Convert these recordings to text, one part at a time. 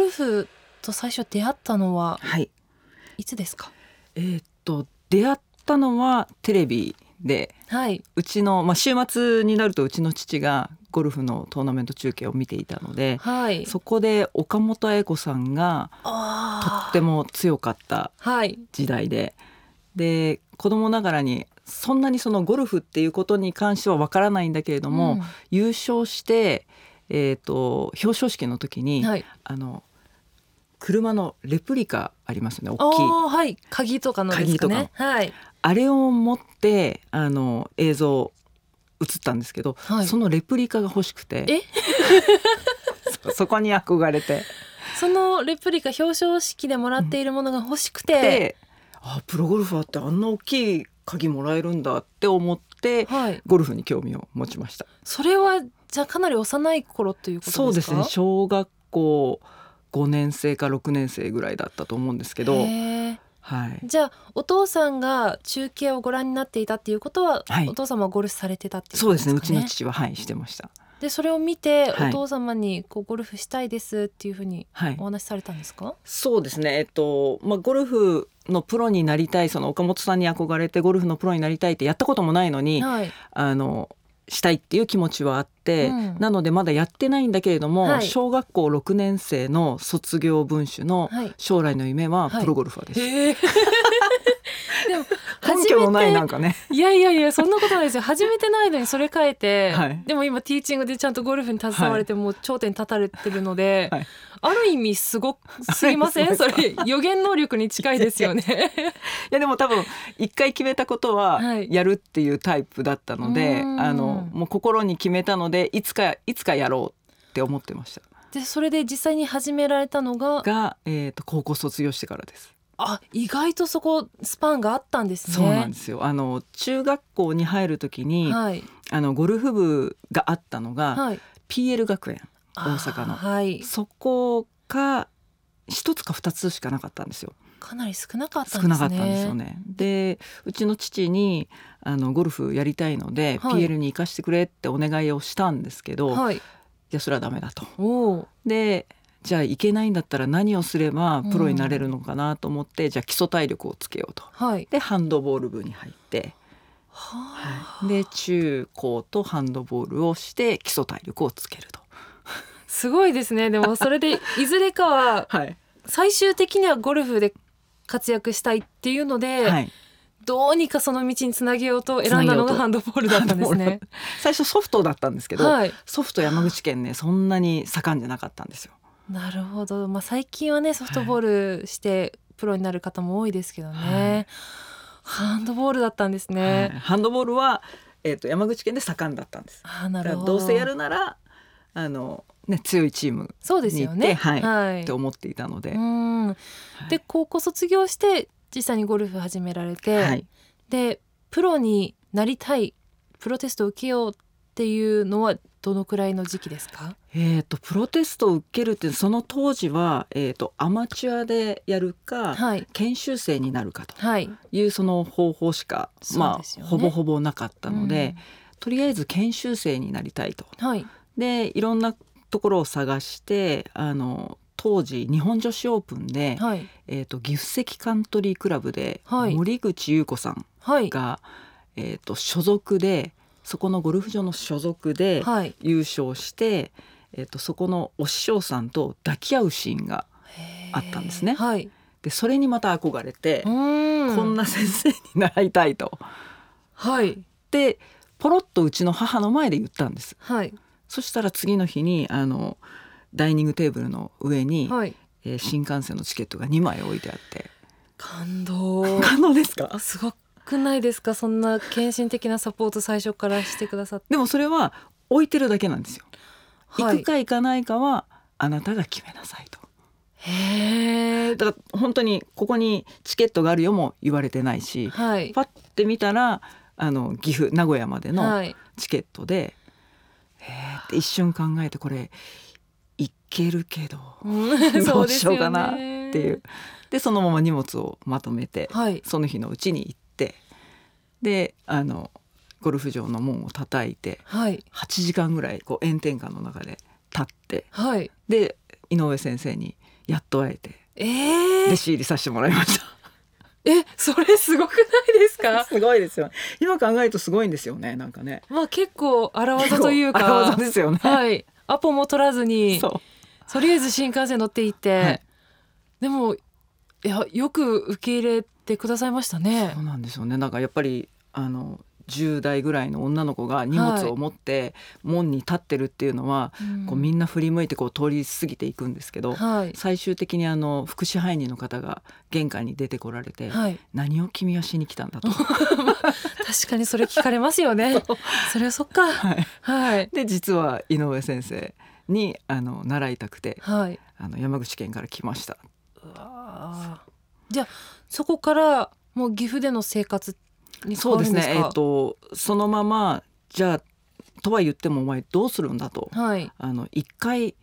ゴルフと最初出会ったのははいいつですか？えーっと出会ったのはテレビではい。うちの、まあ、週末になるとうちの父がゴルフのトーナメント中継を見ていたのではい。そこで岡本愛子さんがとあっても強かった。時代でで子供ながらにそんなにそのゴルフっていうことに関してはわからないんだけれども、うん優勝して、えー、と表彰式の時に、はい。あの車のレプリカありますよねあ大きいあはい。鍵とかのですかね。はい。あれを持ってあの映像映ったんですけど、はいそのレプリカが欲しくてえ？そそこに憧れてそのレプリカ表彰式でもらっているものが欲しくて、であプロゴルファーってあんな大きい鍵もらえるんだって思ってはい。ゴルフに興味を持ちました。それはじゃあかなり幼い頃ということですか？そうですね小学校5年生か6年生ぐらいだったと思うんですけど、はい、じゃあお父さんが中継をご覧になっていたっていうことは、はい。お父様はゴルフされてたっていうそうですねうちの父父ははいしてました。でそれを見て、はい。お父様にこうゴルフしたいですっていうふうにはい。お話しされたんですか、そうですねえっとまあゴルフのプロになりたいその岡本さんに憧れてゴルフのプロになりたいってやったこともないのに、はい。あのしたいっていう気持ちはあって、うん。なのでまだやってないんだけれども、はい。小学校6年生の卒業文集のはい。将来の夢ははい。プロゴルファーです。へえ でも根拠のない初めてなんかね。いやいやいやそんなことないですよ。初めてないのにそれ変えて、はい。でも今ティーチングでちゃんとゴルフに携われて、もう頂点に立たれてるので、はい。ある意味すごすぎません？そそうれ予言能力に近いですよね。いやでも多分一回決めたことははい。やるっていうタイプだったので、うん。あのもう心に決めたのでいつかいつかやろうって思ってました。でそれで実際に始められたのがが、えー、と高校卒業してからです。あ意外とそこスパンがあったんですね。そうなんですよあの中学校に入る時に、はいあのゴルフ部があったのが、はい PL 学園大阪のはいそこが一つか二つしかなかったんですよ。かなり少なかったんですね。少なかったんですよね。でうちの父にあのゴルフやりたいので、はい PL に行かしてくれってお願いをしたんですけど、い、はい。やそれはダメだと。おお。でじゃあ行けないんだったら何をすればプロになれるのかなと思って、じゃあ基礎体力をつけようと。はい。でハンドボール部に入って、ははい、で中高とハンドボールをして基礎体力をつけると。すごいですね。でもそれで いずれかははい最終的にはゴルフで活躍したいっていうので、はい、どうにかその道につなげようと選んだのがハンドボールだったんですね。最初ソフトだったんですけど、はい。ソフト山口県ねそんなに盛んじゃなかったんですよ。なるほど。まあ最近はねソフトボールしてプロになる方も多いですけどね。ハンドボールだったんですはいね。ハンドボールは、えー、と山口県で盛んだったんです。あーなるほど。どうせやるならあの、ね、強いチームそうですよね。はいはいって思っていたので、うん。はいで高校卒業して実際にゴルフ始められて、はい、でプロになりたいプロテストを受けようっていうのはどのくらいの時期ですか？えー、とプロテストを受けるってその当時は、えー、とアマチュアでやるか、はい。研修生になるかとはい。いうその方法しか、そうまあねほぼほぼなかったので、とりあえず研修生になりたいと。うんはい。でいろんなところを探してあの当時日本女子オープンで、はい。えー、と岐阜関カントリークラブで、はい。森口優子さんはい。が、えー、と所属でそこのゴルフ場の所属ではい。優勝して、えー、とそこのお師匠さんと抱き合うシーンがあったんですね。はい。でそれにまた憧れて、うん。こんな先生に習いたいと。はい。でポロッとうちの母の前で言ったんです。はい。そしたら次の日にあのダイニングテーブルの上に、はい。えー新幹線のチケットが2枚置いてあって。感動。可能ですか？すごくないですか？そんな献身的なサポート最初からしてくださって。でもそれは置いてるだけなんですよ、はい。行くか行かないかはあなたが決めなさいと。へえだから本当にここにチケットがあるよも言われてないしはい。パッて見たらあの岐阜名古屋までのはい。チケットで、へーって一瞬考えてこれいけるけどうん。どそうしようかなっていう。でそのまま荷物をまとめて、はい。その日のうちに行ってであのゴルフ場の門を叩いてはい8時間ぐらいこう炎天下の中で立ってはいで井上先生にやっと会えてえー、弟子入りさせてもらいました。えそれすごくないですか？すごいですよ。今考えるとすごいんですよね。なんかね。まあ結構荒技というか荒技ですよね。はいアポも取らずにそうとりあえず新幹線乗っていって、はいでもいやよく受け入れてくださいましたね。そうなんですよね。なんかやっぱりあの10代ぐらいの女の子が荷物を持って門に立ってるっていうのは、うん。こうみんな振り向いてこう通り過ぎていくんですけど、はい。最終的にあの副支配人の方が玄関に出てこられて、はい。何を君はしに来たんだと。確かにそれ聞かれますよね。それはそっか。はい。はい。で実は井上先生にあの習いたくてはい。あの山口県から来ました。じゃあそこからもう岐阜での生活に変そうですね。えっ、とそのままじゃあとは言ってもお前どうするんだと。はい。あの一回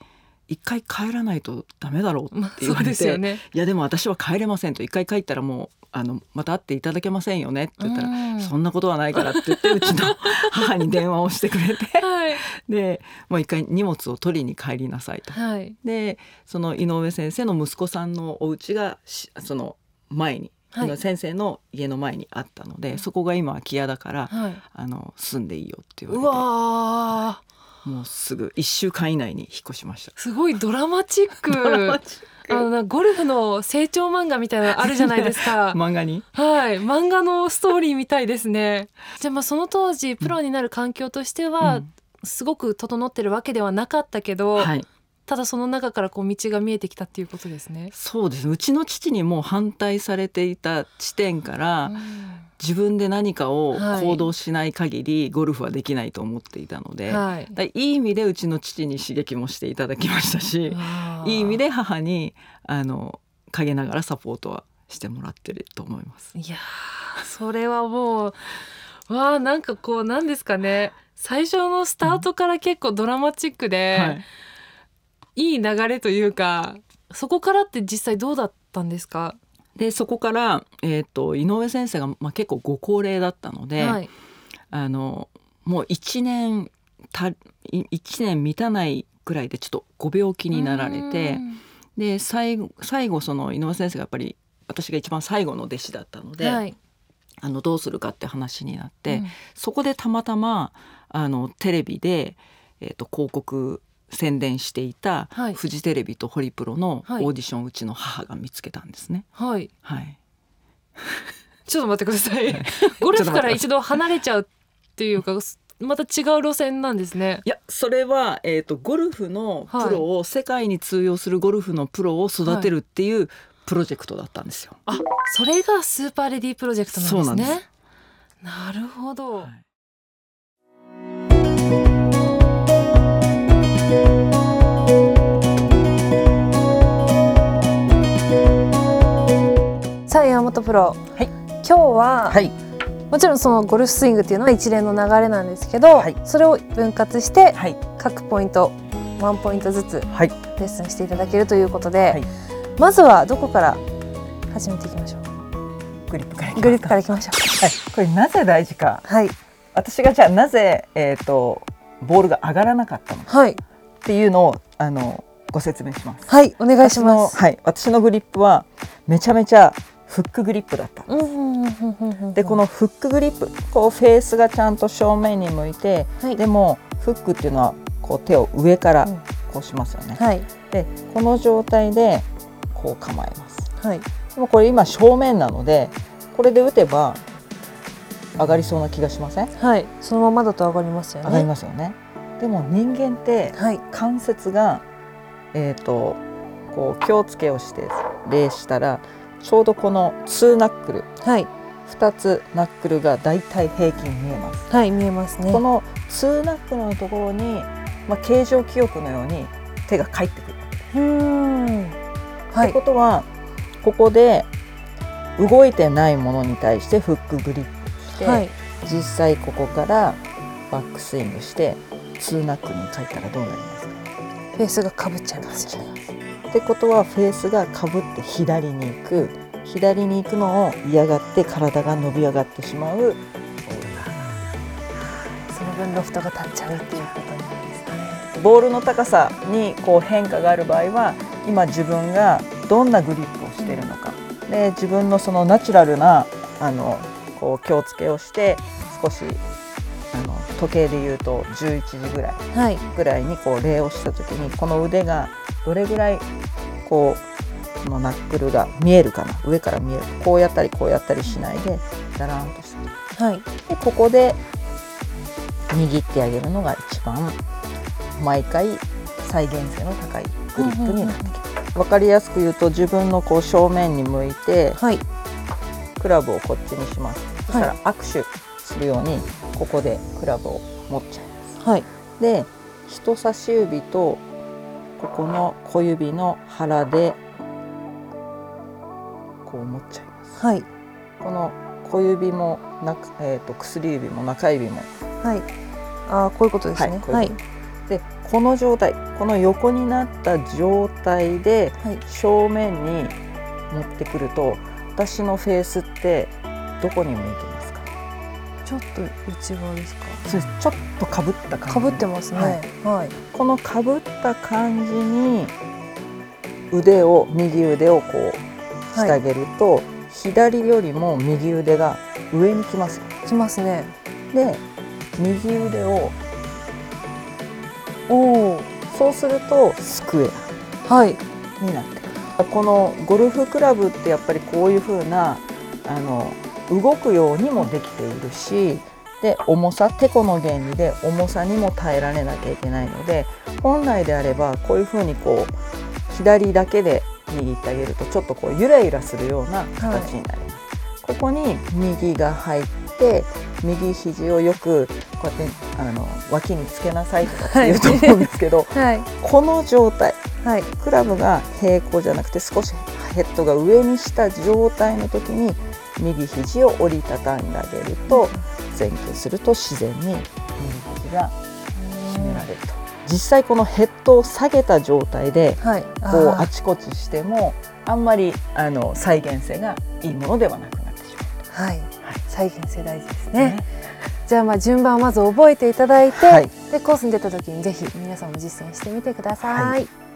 一回帰らないとダメだろうって言われて、ですよね。いやでも私は帰れませんと。一回帰ったらもうあのまた会っていただけませんよねって言ったら、うん。そんなことはないからって言ってうちの 母に電話をしてくれて。はい。でもう一回荷物を取りに帰りなさいと。はい。でその井上先生の息子さんのお家がしその前に、はい。井上先生の家の前にあったので、そこが今空き家だから、はい。あの住んでいいよって言うわれて。もうすぐ1週間以内に引っ越しました。すごいドラマチック。ドラマチックあのなゴルフの成長漫画みたいなのあるじゃないですか。漫画に？はい、漫画のストーリーみたいですね。じゃあまあその当時プロになる環境としてはうんすごく整ってるわけではなかったけど、はい、ただその中からこう道が見えてきたっていうことですね。そうですうちの父にもう反対されていた地点から、うん自分で何かをはい行動しない限りゴルフはできないと思っていたので、はい。だいい意味でうちの父に刺激もしていただきましたし、いい意味で母にあの陰ながらサポートはしてもらってると思います。いやーそれはもうわあなんかこうなんですかね最初のスタートから結構ドラマチックで、はい、いい流れというかそこからって実際どうだったんですか、でそこから、えー、と井上先生が、まあ、結構ご高齢だったので、はい、あのもう1年たい一年満たないぐらいでちょっとご病気になられてうん。で最後最後その井上先生がやっぱり私が一番最後の弟子だったので、はい。あのどうするかって話になって、うん。そこでたまたまあのテレビで、えー、と広告宣伝していた、はい。フジテレビとホリプロのオはい。ーディション、うちの母が見つけたんですね。はい。はい、ちょっと待ってください。ゴルフから一度離れちゃうっていうかまた違う路線なんですね。いやそれは、えー、とゴルフのプロを、世界に通用するゴルフのプロを育てるっていうプロジェクトだったんですよ。あそれがスーパーレディープロジェクトなんですね。なす。なるほど、はいプロ、はい。今日は、はい。もちろんそのゴルフスイングっていうのは一連の流れなんですけど、はい。それを分割してはい。各ポイントワンポイントずつはい。レッスンしていただけるということで、はい。まずはどこから始めていきましょう？グリップからグリップからいきましょはい、これなぜ大事か。うはい。私がじゃあなぜ、えー、とボールが上がらなかったのかはい。っていうのをあのご説明します。はい。お願いします。はい、私のグリップはめちゃめちゃフックグリップだった。うんうんうんうんうんうんでこのフックグリップこうフェースがちゃんと正面に向いて、はいでもフックっていうのはこう手を上からうんこうしますよね。はいでこの状態でこう構えます。はいでもこれ今正面なのでこれで打てば上がりそうな気がしません？はいそのままだと上がりますよね上がりますよね。でも人間ってはい関節がえっ、とこう気をつけをして礼したらちょうどこの2ナックルはい。2つナックルがだいたい平均見えます。はい見えますね。この2ナックルのところに、まあ、形状記憶のように手が返ってくる。うーん。はい。ってことはここで動いてないものに対してフックグリップして、はい。実際ここからバックスイングして2ナックルに書いたらどうなりますか？フェースがかぶっちゃいますよねってことはフェースがかぶって左に行く。左に行くのを嫌がって体が伸び上がってしまう。ボールがその分ロフトが立っちゃうっていうことなんですね。ボールの高さにこう変化がある場合は今自分がどんなグリップをしてるのか。で自分のそのナチュラルなあのこう気をつけをして少しあの時計でいうと11時ぐらい。ぐらいにこう礼をした時にこの腕がどれぐらいこうこのナックルが見えるかな？上から見える。こうやったりこうやったりしないでだらんとした、はい、でここで握ってあげるのが一番毎回再現性の高いグリップになってきます。分かりやすく言うと自分のこう正面に向いて、はい、クラブをこっちにします。そしたら握手するようにここでクラブを持っちゃいます。はい、で人差し指とここの小指の腹でこう持っちゃいます。はい、この小指もな、えーと、薬指も中指も。はい。あこういうことですね。はい。でこの状態この横になった状態で正面に持ってくると、私のフェースってどこに向いてまちょっと内側ですか？そうちょっとかぶった感じかぶってますね、はい、はい、このかぶった感じに腕を右腕をこうしてあげると、はい、左よりも右腕が上に来ます。きますね。で右腕をおそうするとスクエア、はい、になってこのゴルフクラブってやっぱりこういう風なあの動くようにもできているしで重さてこの原理で重さにも耐えられなきゃいけないので本来であればこういう風にこう左だけで握ってあげるとちょっとこうゆらゆらするような形になります。はい、ここに右が入って右肘をよくこうやってあの脇につけなさいとかって言うと思うんですけど、はい、この状態、はい、クラブが平行じゃなくて少しヘッドが上にした状態の時に右肘を折りたたんであげると前傾すると自然に右肘が締められると。実際このヘッドを下げた状態で、はい、こうあちこちしてもあんまりあの再現性がいいものではなくなってしまうはい、はい、再現性大事ですね。ね。じゃあまあ順番をまず覚えていただいて、はい、でコースに出た時にぜひ皆さんも実践してみてください。はい